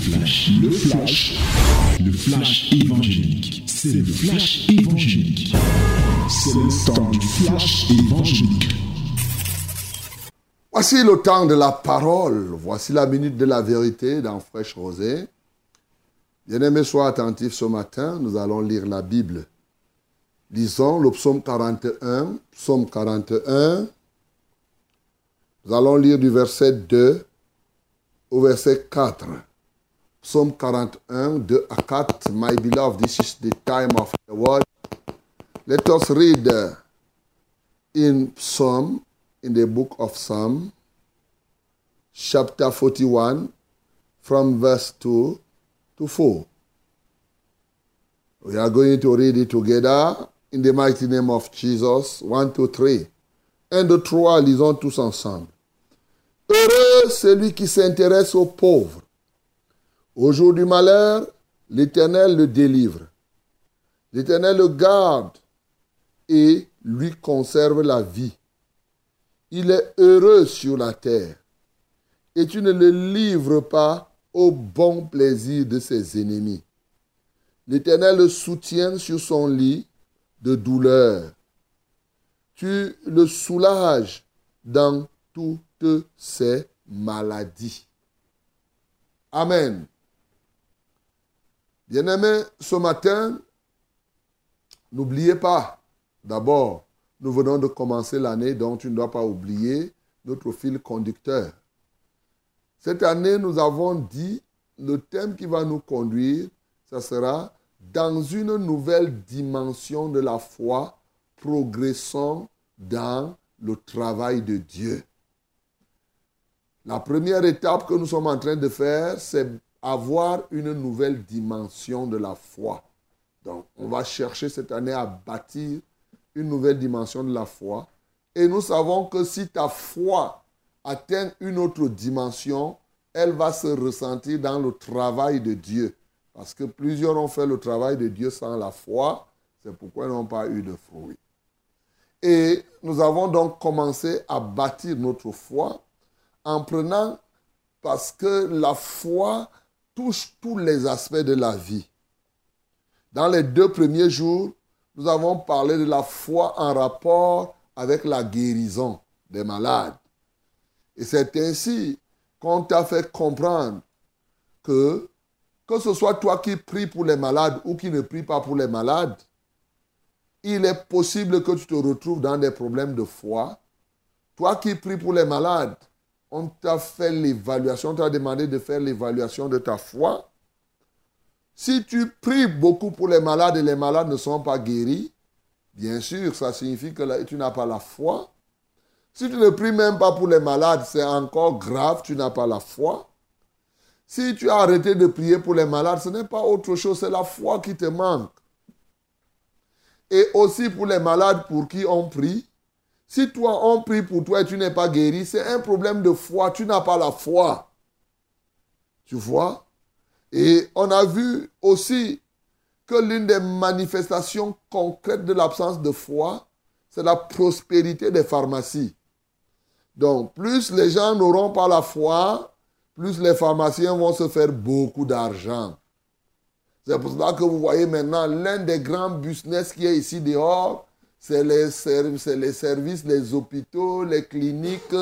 flash, le flash, le flash évangélique. C'est le flash évangélique. C'est le temps du flash évangélique. Voici le temps de la parole. Voici la minute de la vérité dans Fraîche Rosée. Bien-aimés, sois attentifs ce matin. Nous allons lire la Bible. Lisons le psaume 41. Psaume 41. Nous allons lire du verset 2 au verset 4. Psaume 41, 2 à 4. My beloved, this is the time of the word. Let us read in Psalm, in the book of Psalm, chapter 41, from verse 2 to 4. We are going to read it together in the mighty name of Jesus. 1, 2, 3. Un, deux, trois, lisons tous ensemble. Heureux celui qui s'intéresse aux pauvres. Au jour du malheur, l'Éternel le délivre. L'Éternel le garde et lui conserve la vie. Il est heureux sur la terre. Et tu ne le livres pas au bon plaisir de ses ennemis. L'Éternel le soutient sur son lit de douleur. Tu le soulages dans toutes ses maladies. Amen. Bien-aimés, ce matin, n'oubliez pas, d'abord, nous venons de commencer l'année, donc tu ne dois pas oublier notre fil conducteur. Cette année, nous avons dit, le thème qui va nous conduire, ce sera dans une nouvelle dimension de la foi, progressons dans le travail de Dieu. La première étape que nous sommes en train de faire, c'est avoir une nouvelle dimension de la foi. Donc, on va chercher cette année à bâtir une nouvelle dimension de la foi. Et nous savons que si ta foi atteint une autre dimension, elle va se ressentir dans le travail de Dieu. Parce que plusieurs ont fait le travail de Dieu sans la foi. C'est pourquoi ils n'ont pas eu de fruits. Et nous avons donc commencé à bâtir notre foi en prenant, parce que la foi touche tous les aspects de la vie. Dans les deux premiers jours, nous avons parlé de la foi en rapport avec la guérison des malades. Et c'est ainsi qu'on t'a fait comprendre que, que ce soit toi qui pries pour les malades ou qui ne prie pas pour les malades, il est possible que tu te retrouves dans des problèmes de foi. Toi qui pries pour les malades, on t'a fait l'évaluation, on t'a demandé de faire l'évaluation de ta foi. Si tu pries beaucoup pour les malades et les malades ne sont pas guéris, bien sûr, ça signifie que tu n'as pas la foi. Si tu ne pries même pas pour les malades, c'est encore grave, tu n'as pas la foi. Si tu as arrêté de prier pour les malades, ce n'est pas autre chose, c'est la foi qui te manque. Et aussi pour les malades pour qui on prie, si toi, on prie pour toi et tu n'es pas guéri, c'est un problème de foi. Tu n'as pas la foi. Tu vois? Et on a vu aussi que l'une des manifestations concrètes de l'absence de foi, c'est la prospérité des pharmacies. Donc, plus les gens n'auront pas la foi, plus les pharmaciens vont se faire beaucoup d'argent. C'est pour cela que vous voyez maintenant l'un des grands business qui est ici dehors, c'est les, les services, les hôpitaux, les cliniques,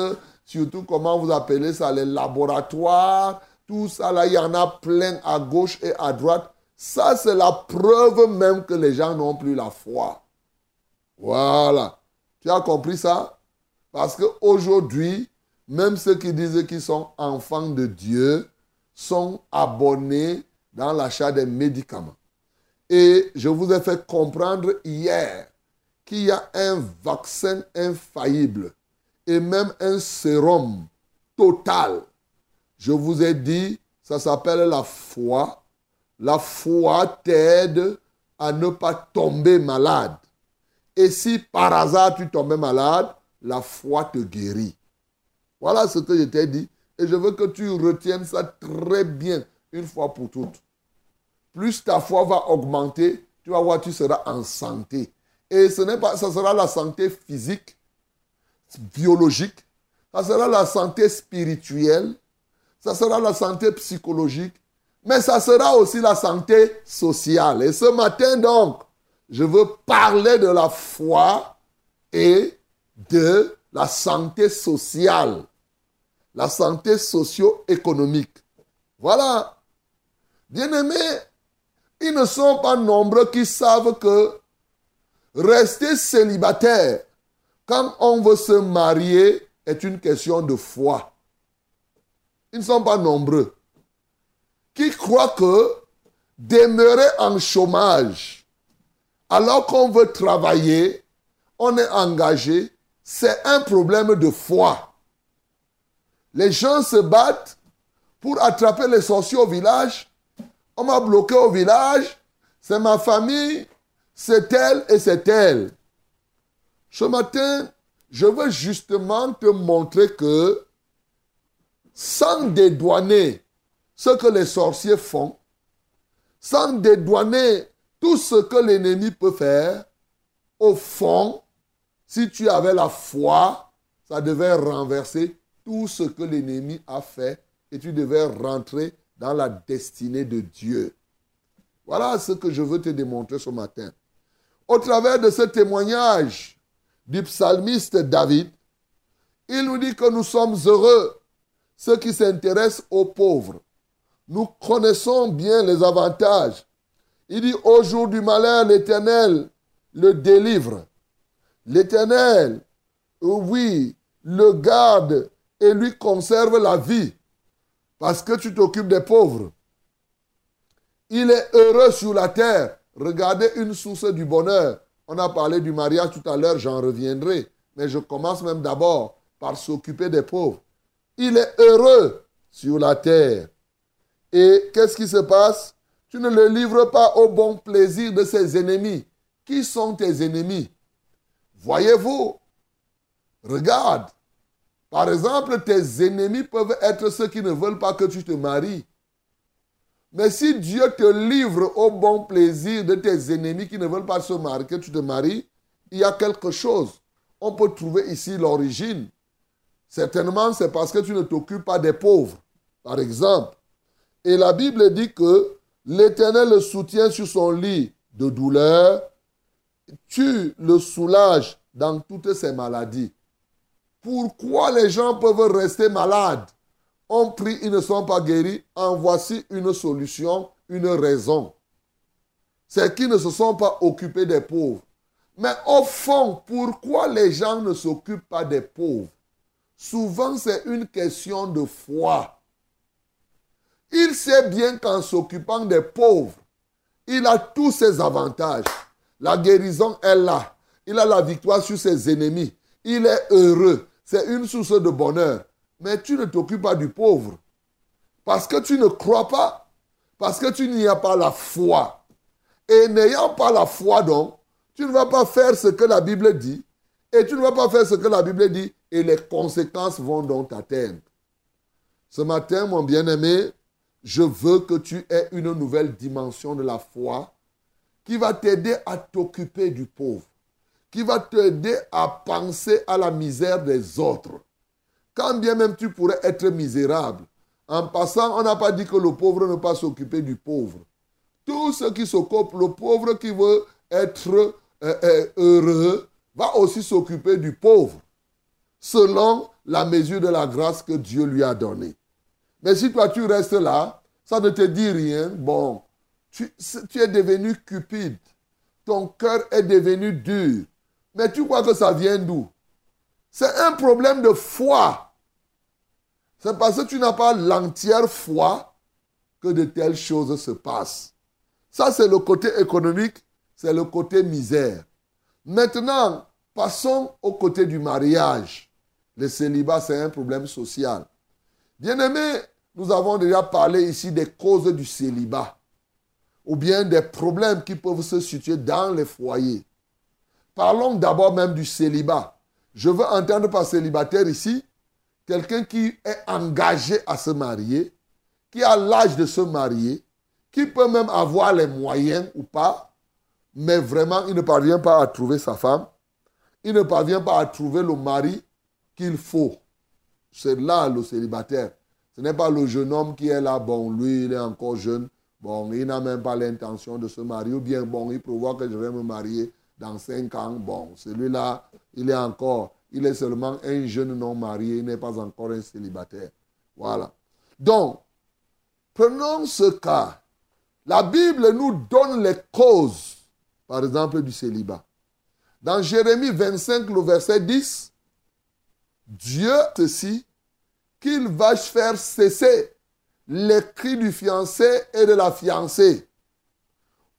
surtout comment vous appelez ça, les laboratoires, tout ça là, il y en a plein à gauche et à droite. Ça, c'est la preuve même que les gens n'ont plus la foi. Voilà. Tu as compris ça? Parce qu'aujourd'hui, même ceux qui disent qu'ils sont enfants de Dieu sont abonnés dans l'achat des médicaments. Et je vous ai fait comprendre hier qu'il y a un vaccin infaillible et même un sérum total. Je vous ai dit, ça s'appelle la foi. La foi t'aide à ne pas tomber malade. Et si par hasard tu tombes malade, la foi te guérit. Voilà ce que je t'ai dit. Et je veux que tu retiennes ça très bien, une fois pour toutes. Plus ta foi va augmenter, tu vas voir, tu seras en santé. Et ce n'est pas, ça sera la santé physique, biologique, ça sera la santé spirituelle, ça sera la santé psychologique, mais ça sera aussi la santé sociale. Et ce matin, donc, je veux parler de la foi et de la santé sociale, la santé socio-économique. Voilà. Bien-aimés, ils ne sont pas nombreux qui savent que rester célibataire quand on veut se marier est une question de foi. Ils ne sont pas nombreux qui croient que demeurer en chômage alors qu'on veut travailler, on est engagé, c'est un problème de foi. Les gens se battent pour attraper les sorciers au village. On m'a bloqué au village. C'est ma famille, c'est elle et c'est elle. Ce matin, je veux justement te montrer que sans dédouaner ce que les sorciers font, sans dédouaner tout ce que l'ennemi peut faire, au fond, si tu avais la foi, ça devait renverser tout ce que l'ennemi a fait et tu devais rentrer dans la destinée de Dieu. Voilà ce que je veux te démontrer ce matin. Au travers de ce témoignage du psalmiste David, il nous dit que nous sommes heureux, ceux qui s'intéressent aux pauvres. Nous connaissons bien les avantages. Il dit, au jour du malheur, l'Éternel le délivre. L'Éternel, oui, le garde et lui conserve la vie parce que tu t'occupes des pauvres. Il est heureux sur la terre. Regardez une source du bonheur. On a parlé du mariage tout à l'heure, j'en reviendrai. Mais je commence même d'abord par s'occuper des pauvres. Il est heureux sur la terre. Et qu'est-ce qui se passe? Tu ne le livres pas au bon plaisir de ses ennemis. Qui sont tes ennemis? Voyez-vous, regarde, par exemple, tes ennemis peuvent être ceux qui ne veulent pas que tu te maries. Mais si Dieu te livre au bon plaisir de tes ennemis qui ne veulent pas se marier, que tu te maries, il y a quelque chose. On peut trouver ici l'origine. Certainement, c'est parce que tu ne t'occupes pas des pauvres, par exemple. Et la Bible dit que l'Éternel le soutient sur son lit de douleur, tu le soulages dans toutes ses maladies. Pourquoi les gens peuvent rester malades? On prie, ils ne sont pas guéris. En voici une solution, une raison. C'est qu'ils ne se sont pas occupés des pauvres. Mais au fond, pourquoi les gens ne s'occupent pas des pauvres? Souvent, c'est une question de foi. Il sait bien qu'en s'occupant des pauvres, il a tous ses avantages. La guérison est là. Il a la victoire sur ses ennemis. Il est heureux c'est une source de bonheur. Mais tu ne t'occupes pas du pauvre. Parce que tu ne crois pas. Parce que tu n'y as pas la foi. Et n'ayant pas la foi, donc, tu ne vas pas faire ce que la Bible dit. Et tu ne vas pas faire ce que la Bible dit. Et les conséquences vont donc t'atteindre. Ce matin, mon bien-aimé, je veux que tu aies une nouvelle dimension de la foi qui va t'aider à t'occuper du pauvre qui va t'aider à penser à la misère des autres. Quand bien même tu pourrais être misérable, en passant, on n'a pas dit que le pauvre ne pas s'occuper du pauvre. Tout ce qui s'occupe, le pauvre qui veut être euh, euh, heureux, va aussi s'occuper du pauvre, selon la mesure de la grâce que Dieu lui a donnée. Mais si toi tu restes là, ça ne te dit rien, bon, tu es devenu cupide, ton cœur est devenu dur, mais tu crois que ça vient d'où? C'est un problème de foi. C'est parce que tu n'as pas l'entière foi que de telles choses se passent. Ça, c'est le côté économique, c'est le côté misère. Maintenant, passons au côté du mariage. Le célibat, c'est un problème social. Bien-aimés, nous avons déjà parlé ici des causes du célibat, ou bien des problèmes qui peuvent se situer dans les foyers. Parlons d'abord même du célibat. Je veux entendre par célibataire ici quelqu'un qui est engagé à se marier, qui a l'âge de se marier, qui peut même avoir les moyens ou pas, mais vraiment il ne parvient pas à trouver sa femme, il ne parvient pas à trouver le mari qu'il faut. C'est là le célibataire. Ce n'est pas le jeune homme qui est là, bon, lui, il est encore jeune, bon, il n'a même pas l'intention de se marier, ou bien, bon, il prévoit que je vais me marier dans cinq ans, bon, celui-là, il est encore, il est seulement un jeune non marié, il n'est pas encore un célibataire. Voilà. Donc, prenons ce cas. La Bible nous donne les causes, par exemple, du célibat. Dans Jérémie 25, le verset 10, Dieu ceci, qu'il va faire cesser les cris du fiancé et de la fiancée.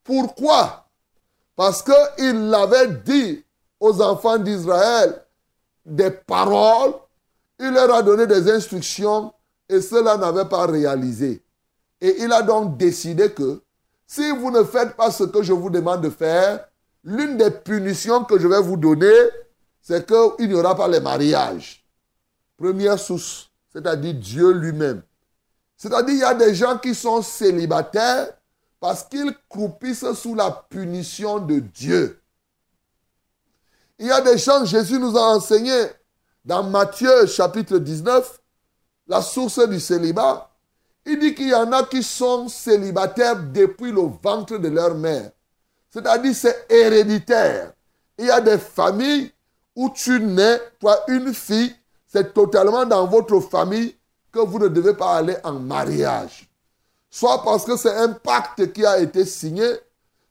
Pourquoi? Parce qu'il l'avait dit aux enfants d'Israël des paroles, il leur a donné des instructions et cela n'avait pas réalisé. Et il a donc décidé que si vous ne faites pas ce que je vous demande de faire, l'une des punitions que je vais vous donner, c'est qu'il n'y aura pas les mariages. Première source, c'est-à-dire Dieu lui-même. C'est-à-dire il y a des gens qui sont célibataires parce qu'ils croupissent sous la punition de Dieu. Il y a des gens, Jésus nous a enseigné dans Matthieu chapitre 19, la source du célibat. Il dit qu'il y en a qui sont célibataires depuis le ventre de leur mère. C'est-à-dire c'est héréditaire. Il y a des familles où tu nais, toi une fille, c'est totalement dans votre famille que vous ne devez pas aller en mariage. Soit parce que c'est un pacte qui a été signé,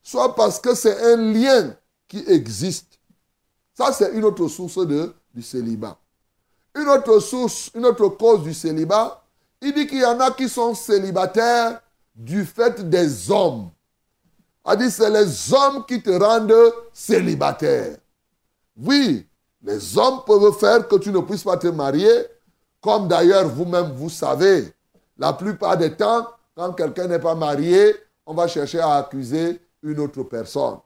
soit parce que c'est un lien qui existe. Ça, c'est une autre source de, du célibat. Une autre source, une autre cause du célibat, il dit qu'il y en a qui sont célibataires du fait des hommes. A dit, c'est les hommes qui te rendent célibataire. Oui, les hommes peuvent faire que tu ne puisses pas te marier, comme d'ailleurs vous-même vous savez. La plupart des temps, quand quelqu'un n'est pas marié, on va chercher à accuser une autre personne.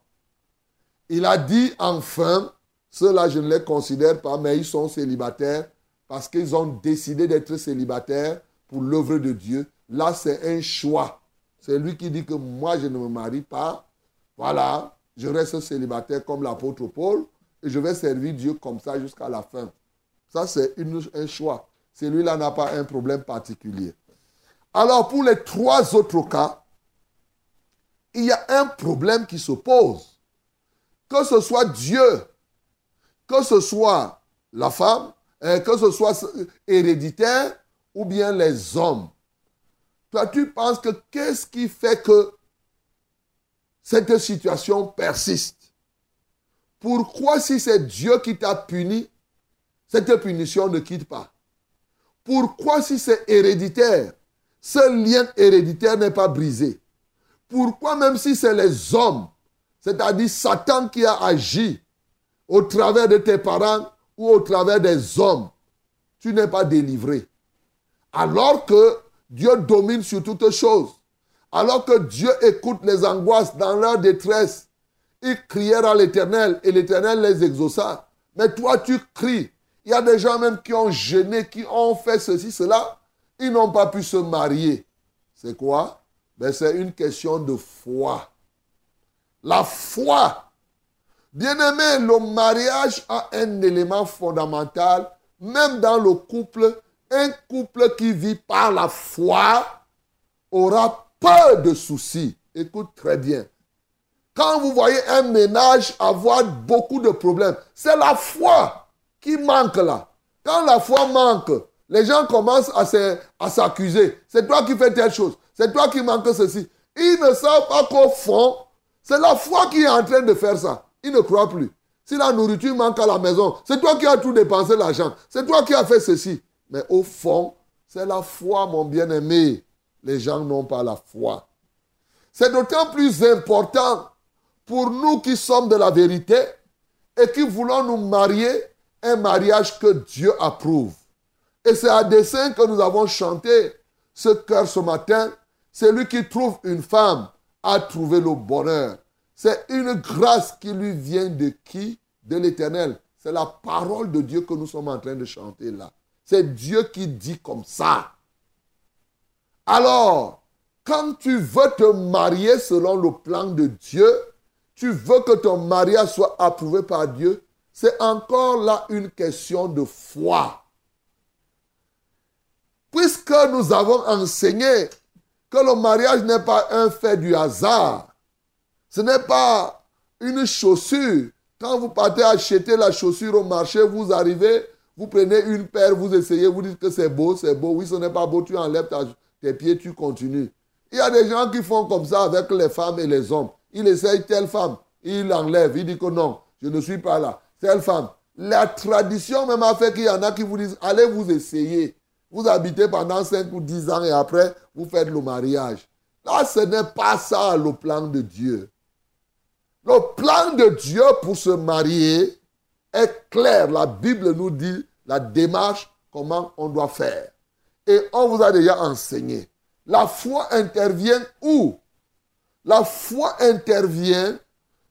Il a dit enfin, ceux-là je ne les considère pas, mais ils sont célibataires parce qu'ils ont décidé d'être célibataires pour l'œuvre de Dieu. Là, c'est un choix. C'est lui qui dit que moi, je ne me marie pas. Voilà, je reste célibataire comme l'apôtre Paul et je vais servir Dieu comme ça jusqu'à la fin. Ça, c'est un choix. Celui-là n'a pas un problème particulier. Alors, pour les trois autres cas, il y a un problème qui se pose. Que ce soit Dieu, que ce soit la femme, euh, que ce soit héréditaire ou bien les hommes. Toi, tu penses que qu'est-ce qui fait que cette situation persiste? Pourquoi si c'est Dieu qui t'a puni, cette punition ne quitte pas? Pourquoi si c'est héréditaire, ce lien héréditaire n'est pas brisé? Pourquoi même si c'est les hommes, c'est-à-dire Satan qui a agi au travers de tes parents ou au travers des hommes, tu n'es pas délivré Alors que Dieu domine sur toutes choses. Alors que Dieu écoute les angoisses dans leur détresse. Ils crièrent à l'Éternel et l'Éternel les exauça. Mais toi, tu cries. Il y a des gens même qui ont gêné, qui ont fait ceci, cela. Ils n'ont pas pu se marier. C'est quoi? Ben, C'est une question de foi. La foi. Bien-aimé, le mariage a un élément fondamental, même dans le couple, un couple qui vit par la foi aura peu de soucis. Écoute très bien. Quand vous voyez un ménage avoir beaucoup de problèmes, c'est la foi qui manque là. Quand la foi manque, les gens commencent à s'accuser. C'est toi qui fais telle chose. C'est toi qui manque ceci. Ils ne savent pas qu'au fond, c'est la foi qui est en train de faire ça. Ils ne croient plus. Si la nourriture manque à la maison, c'est toi qui as tout dépensé l'argent. C'est toi qui as fait ceci. Mais au fond, c'est la foi, mon bien-aimé. Les gens n'ont pas la foi. C'est d'autant plus important pour nous qui sommes de la vérité et qui voulons nous marier un mariage que Dieu approuve. Et c'est à dessein que nous avons chanté ce cœur ce matin. Celui qui trouve une femme a trouvé le bonheur. C'est une grâce qui lui vient de qui? De l'Éternel. C'est la parole de Dieu que nous sommes en train de chanter là. C'est Dieu qui dit comme ça. Alors, quand tu veux te marier selon le plan de Dieu, tu veux que ton mariage soit approuvé par Dieu, c'est encore là une question de foi. puisque nous avons enseigné que le mariage n'est pas un fait du hasard, ce n'est pas une chaussure. Quand vous partez acheter la chaussure au marché, vous arrivez, vous prenez une paire, vous essayez, vous dites que c'est beau, c'est beau. Oui, ce n'est pas beau, tu enlèves tes pieds, tu continues. Il y a des gens qui font comme ça avec les femmes et les hommes. Il essaye telle femme, il enlève, il dit que non, je ne suis pas là. Telle femme. La tradition même a fait qu'il y en a qui vous disent, allez vous essayer. Vous habitez pendant 5 ou 10 ans et après, vous faites le mariage. Là, ce n'est pas ça le plan de Dieu. Le plan de Dieu pour se marier est clair. La Bible nous dit la démarche, comment on doit faire. Et on vous a déjà enseigné. La foi intervient où? La foi intervient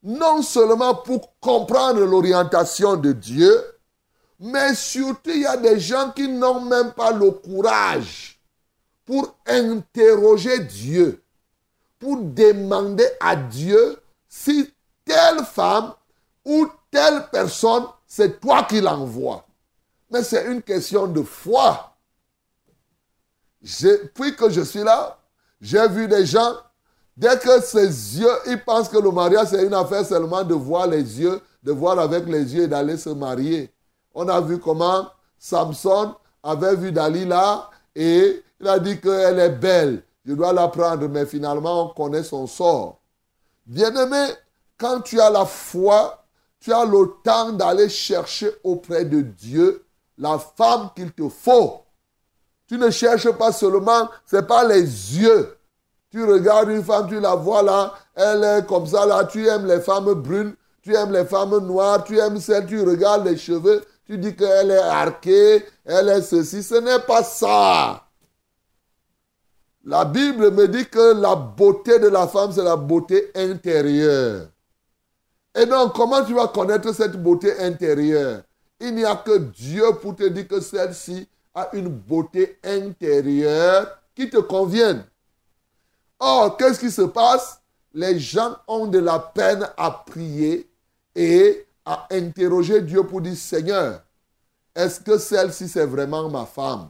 non seulement pour comprendre l'orientation de Dieu, mais surtout il y a des gens qui n'ont même pas le courage pour interroger Dieu, pour demander à Dieu si telle femme ou telle personne, c'est toi qui l'envoie. Mais c'est une question de foi. Puis que je suis là, j'ai vu des gens, dès que ses yeux, ils pensent que le mariage, c'est une affaire seulement de voir les yeux, de voir avec les yeux et d'aller se marier. On a vu comment Samson avait vu Dalila et il a dit qu'elle est belle. Je dois la prendre, mais finalement, on connaît son sort. Bien-aimé, quand tu as la foi, tu as le temps d'aller chercher auprès de Dieu la femme qu'il te faut. Tu ne cherches pas seulement, ce n'est pas les yeux. Tu regardes une femme, tu la vois là, elle est comme ça là, tu aimes les femmes brunes, tu aimes les femmes noires, tu aimes celles, tu regardes les cheveux, tu dis qu'elle est arquée, elle est ceci. Ce n'est pas ça. La Bible me dit que la beauté de la femme, c'est la beauté intérieure. Et donc, comment tu vas connaître cette beauté intérieure? Il n'y a que Dieu pour te dire que celle-ci a une beauté intérieure qui te convienne. Or, qu'est-ce qui se passe? Les gens ont de la peine à prier et à interroger Dieu pour dire, Seigneur, est-ce que celle-ci c'est vraiment ma femme?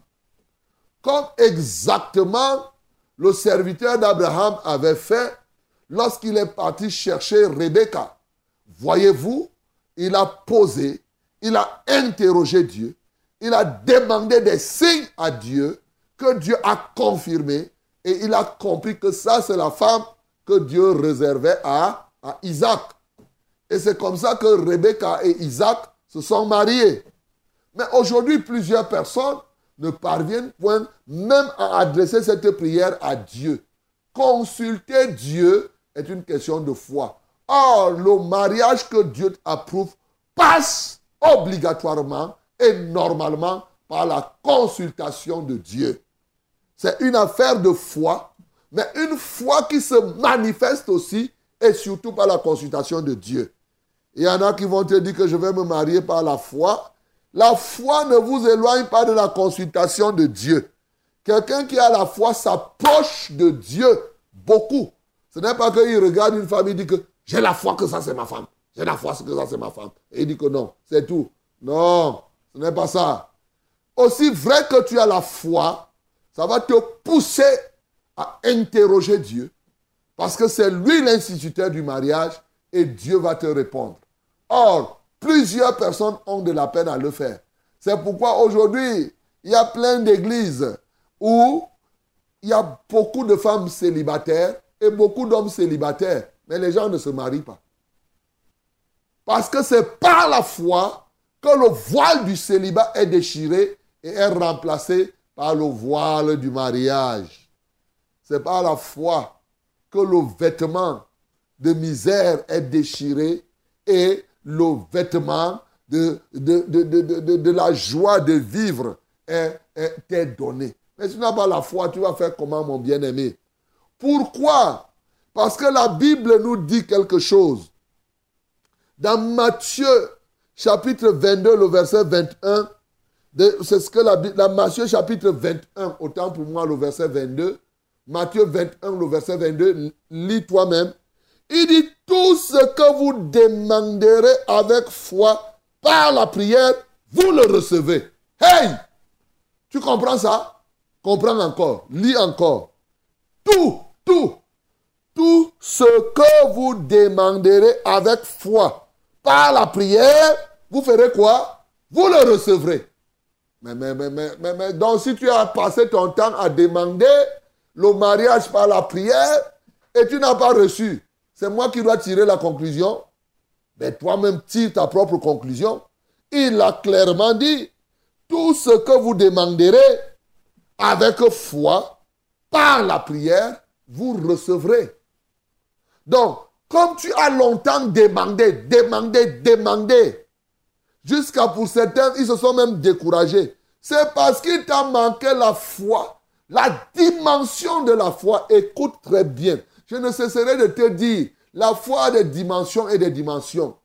Comme exactement le serviteur d'Abraham avait fait lorsqu'il est parti chercher Rebecca. Voyez-vous, il a posé, il a interrogé Dieu, il a demandé des signes à Dieu que Dieu a confirmé et il a compris que ça, c'est la femme que Dieu réservait à, à Isaac. Et c'est comme ça que Rebecca et Isaac se sont mariés. Mais aujourd'hui, plusieurs personnes ne parviennent point même à adresser cette prière à Dieu. Consulter Dieu est une question de foi. Or, le mariage que Dieu approuve passe obligatoirement et normalement par la consultation de Dieu. C'est une affaire de foi, mais une foi qui se manifeste aussi et surtout par la consultation de Dieu. Il y en a qui vont te dire que je vais me marier par la foi. La foi ne vous éloigne pas de la consultation de Dieu. Quelqu'un qui a la foi s'approche de Dieu beaucoup. Ce n'est pas qu'il regarde une femme et dit que j'ai la foi que ça c'est ma femme. J'ai la foi que ça c'est ma femme. Et il dit que non, c'est tout. Non, ce n'est pas ça. Aussi vrai que tu as la foi, ça va te pousser à interroger Dieu. Parce que c'est lui l'instituteur du mariage et Dieu va te répondre. Or, plusieurs personnes ont de la peine à le faire. C'est pourquoi aujourd'hui, il y a plein d'églises où il y a beaucoup de femmes célibataires et beaucoup d'hommes célibataires. Mais les gens ne se marient pas. Parce que c'est par la foi que le voile du célibat est déchiré et est remplacé par le voile du mariage. C'est par la foi que le vêtement de misère est déchiré et le vêtement de, la joie de vivre est, est, donné. Mais si tu n'as pas la foi, tu vas faire comment, mon bien-aimé? Pourquoi Parce que la Bible nous dit quelque chose. Dans Matthieu, chapitre 22, le verset 21, c'est ce que la Bible, dans Matthieu, chapitre 21, autant pour moi, le verset 22, Matthieu 21, le verset 22, lis toi-même. Il dit, tout ce que vous demanderez avec foi par la prière, vous le recevez. Hey! Tu comprends ça? Comprends encore, lis encore. Tout, tout, tout ce que vous demanderez avec foi par la prière, vous ferez quoi? Vous le recevrez. Mais, mais, mais, mais, mais, donc si tu as passé ton temps à demander le mariage par la prière et tu n'as pas reçu, c'est moi qui dois tirer la conclusion. Mais toi-même tire ta propre conclusion. Il a clairement dit, tout ce que vous demanderez avec foi, par la prière, vous recevrez. Donc, comme tu as longtemps demandé, demandé, demandé, jusqu'à pour certains, ils se sont même découragés. C'est parce qu'il t'a manqué la foi, la dimension de la foi. Écoute très bien. Je ne cesserai de te dire, la foi a des dimensions et des dimensions.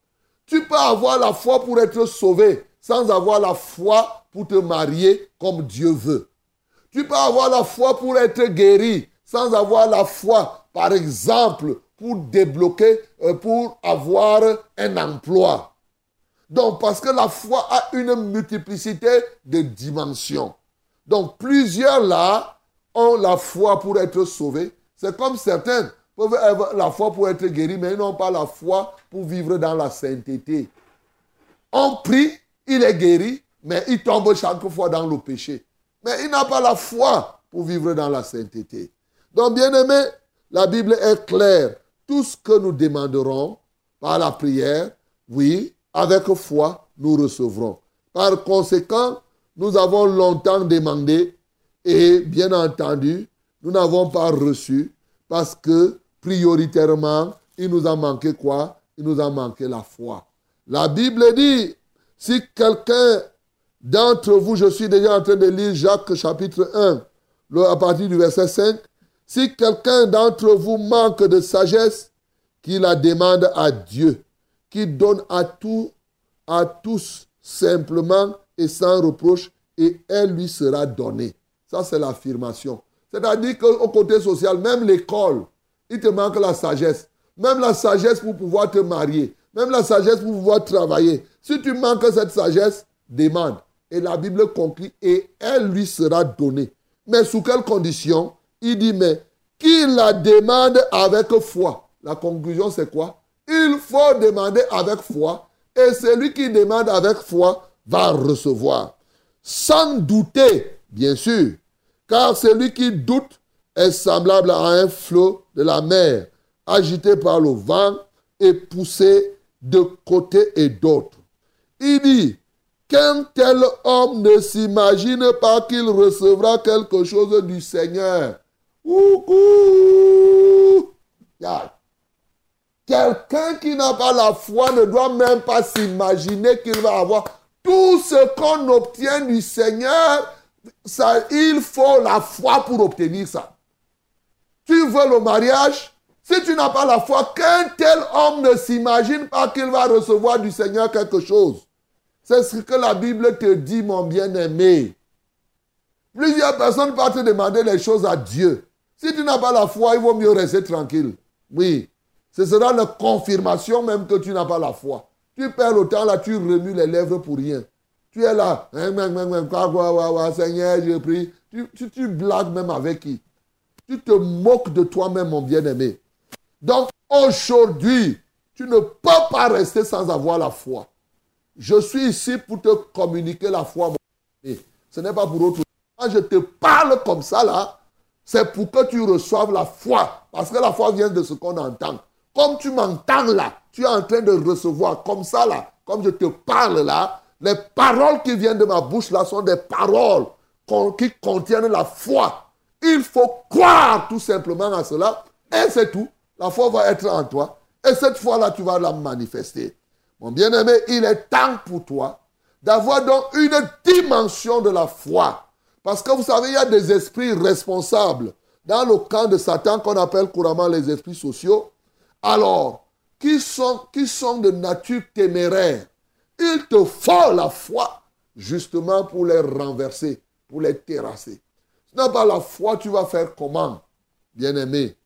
Tu peux avoir la foi pour être sauvé sans avoir la foi pour te marier comme Dieu veut. Tu peux avoir la foi pour être guéri sans avoir la foi, par exemple, pour débloquer, euh, pour avoir un emploi. Donc, parce que la foi a une multiplicité de dimensions. Donc, plusieurs là ont la foi pour être sauvés. C'est comme certains peuvent avoir la foi pour être guéris, mais ils n'ont pas la foi pour vivre dans la sainteté. On prie, il est guéri, mais il tombe chaque fois dans le péché. Mais il n'a pas la foi pour vivre dans la sainteté. Donc, bien aimé, la Bible est claire. Tout ce que nous demanderons par la prière, oui, avec foi, nous recevrons. Par conséquent, nous avons longtemps demandé et bien entendu, nous n'avons pas reçu parce que prioritairement, il nous a manqué quoi? Il nous a manqué la foi. La Bible dit, si quelqu'un d'entre vous, je suis déjà en train de lire Jacques chapitre 1, à partir du verset 5, si quelqu'un d'entre vous manque de sagesse, qu'il la demande à Dieu, qui donne à tout, à tous simplement et sans reproche, et elle lui sera donnée. Ça, c'est l'affirmation. C'est-à-dire qu'au côté social, même l'école, il te manque la sagesse. Même la sagesse pour pouvoir te marier. Même la sagesse pour pouvoir travailler. Si tu manques cette sagesse, demande. Et la Bible conclut, et elle lui sera donnée. Mais sous quelles conditions? Il dit, mais qu'il la demande avec foi? La conclusion, c'est quoi? Il faut demander avec foi. Et celui qui demande avec foi va recevoir. Sans douter, bien sûr. Car celui qui doute est semblable à un flot de la mer, agité par le vent et poussé de côté et d'autre. Il dit, qu'un tel homme ne s'imagine pas qu'il recevra quelque chose du Seigneur. Quelqu'un qui n'a pas la foi ne doit même pas s'imaginer qu'il va avoir tout ce qu'on obtient du Seigneur. Ça, il faut la foi pour obtenir ça. Tu veux le mariage? Si tu n'as pas la foi, qu'un tel homme ne s'imagine pas qu'il va recevoir du Seigneur quelque chose. C'est ce que la Bible te dit, mon bien-aimé. Plusieurs personnes partent te demander les choses à Dieu. Si tu n'as pas la foi, il vaut mieux rester tranquille. Oui. Ce sera la confirmation même que tu n'as pas la foi. Tu perds le temps là, tu remues les lèvres pour rien. Tu es là, Seigneur, je prie. Tu, tu blagues même avec qui? Tu te moques de toi-même, mon bien-aimé. Donc aujourd'hui, tu ne peux pas rester sans avoir la foi. Je suis ici pour te communiquer la foi. Et ce n'est pas pour autre chose. Quand je te parle comme ça, là, c'est pour que tu reçoives la foi. Parce que la foi vient de ce qu'on entend. Comme tu m'entends là, tu es en train de recevoir comme ça là, comme je te parle là, les paroles qui viennent de ma bouche là sont des paroles qui contiennent la foi. Il faut croire tout simplement à cela et c'est tout. La foi va être en toi et cette foi-là, tu vas la manifester. Mon bien-aimé, il est temps pour toi d'avoir donc une dimension de la foi. Parce que vous savez, il y a des esprits responsables dans le camp de Satan qu'on appelle couramment les esprits sociaux. Alors, qui sont, qui sont de nature téméraire, il te faut la foi justement pour les renverser, pour les terrasser. Si tu pas la foi, tu vas faire comment, bien-aimé?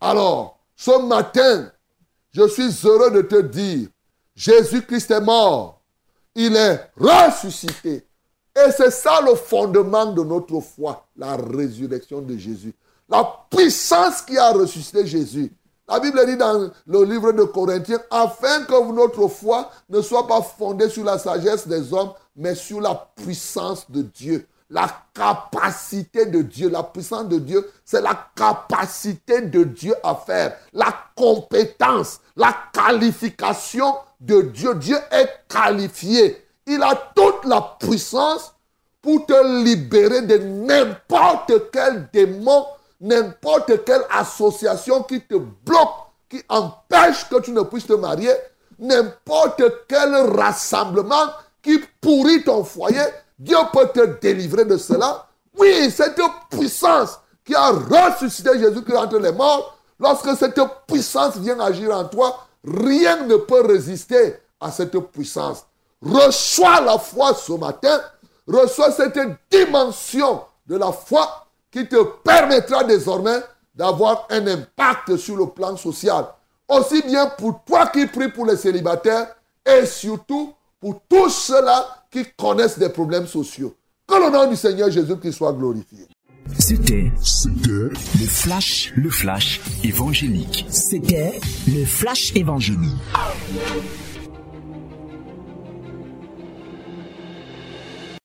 Alors, ce matin, je suis heureux de te dire Jésus-Christ est mort. Il est ressuscité. Et c'est ça le fondement de notre foi, la résurrection de Jésus. La puissance qui a ressuscité Jésus. La Bible dit dans le livre de Corinthiens, afin que notre foi ne soit pas fondée sur la sagesse des hommes, mais sur la puissance de Dieu. La capacité de Dieu, la puissance de Dieu, c'est la capacité de Dieu à faire, la compétence, la qualification de Dieu. Dieu est qualifié. Il a toute la puissance pour te libérer de n'importe quel démon, n'importe quelle association qui te bloque, qui empêche que tu ne puisses te marier, n'importe quel rassemblement qui pourrit ton foyer, Dieu peut te délivrer de cela. Oui, cette puissance qui a ressuscité Jésus-Christ entre les morts, lorsque cette puissance vient agir en toi, rien ne peut résister à cette puissance. Reçois la foi ce matin, reçois cette dimension de la foi qui te permettra désormais d'avoir un impact sur le plan social. Aussi bien pour toi qui pries pour les célibataires et surtout pour tous ceux-là qui connaissent des problèmes sociaux. Que le nom du Seigneur Jésus-Christ soit glorifié. C'était le flash, le flash évangélique. C'était le flash évangélique.